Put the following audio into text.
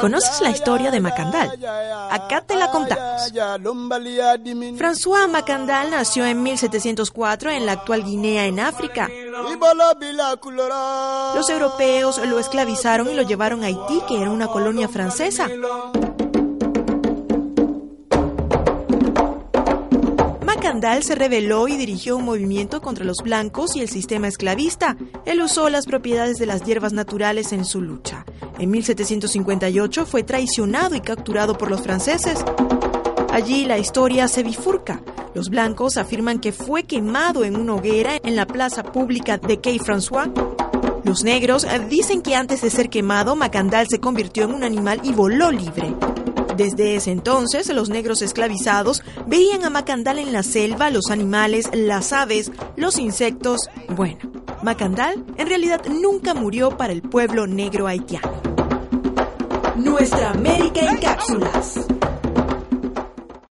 ¿Conoces la historia de Macandal? Acá te la contamos. François Macandal nació en 1704 en la actual Guinea, en África. Los europeos lo esclavizaron y lo llevaron a Haití, que era una colonia francesa. Macandal se rebeló y dirigió un movimiento contra los blancos y el sistema esclavista. Él usó las propiedades de las hierbas naturales en su lucha. En 1758 fue traicionado y capturado por los franceses. Allí la historia se bifurca. Los blancos afirman que fue quemado en una hoguera en la plaza pública de Quai François. Los negros dicen que antes de ser quemado, Macandal se convirtió en un animal y voló libre. Desde ese entonces, los negros esclavizados veían a Macandal en la selva, los animales, las aves, los insectos. Bueno, Macandal en realidad nunca murió para el pueblo negro haitiano. Nuestra América en cápsulas.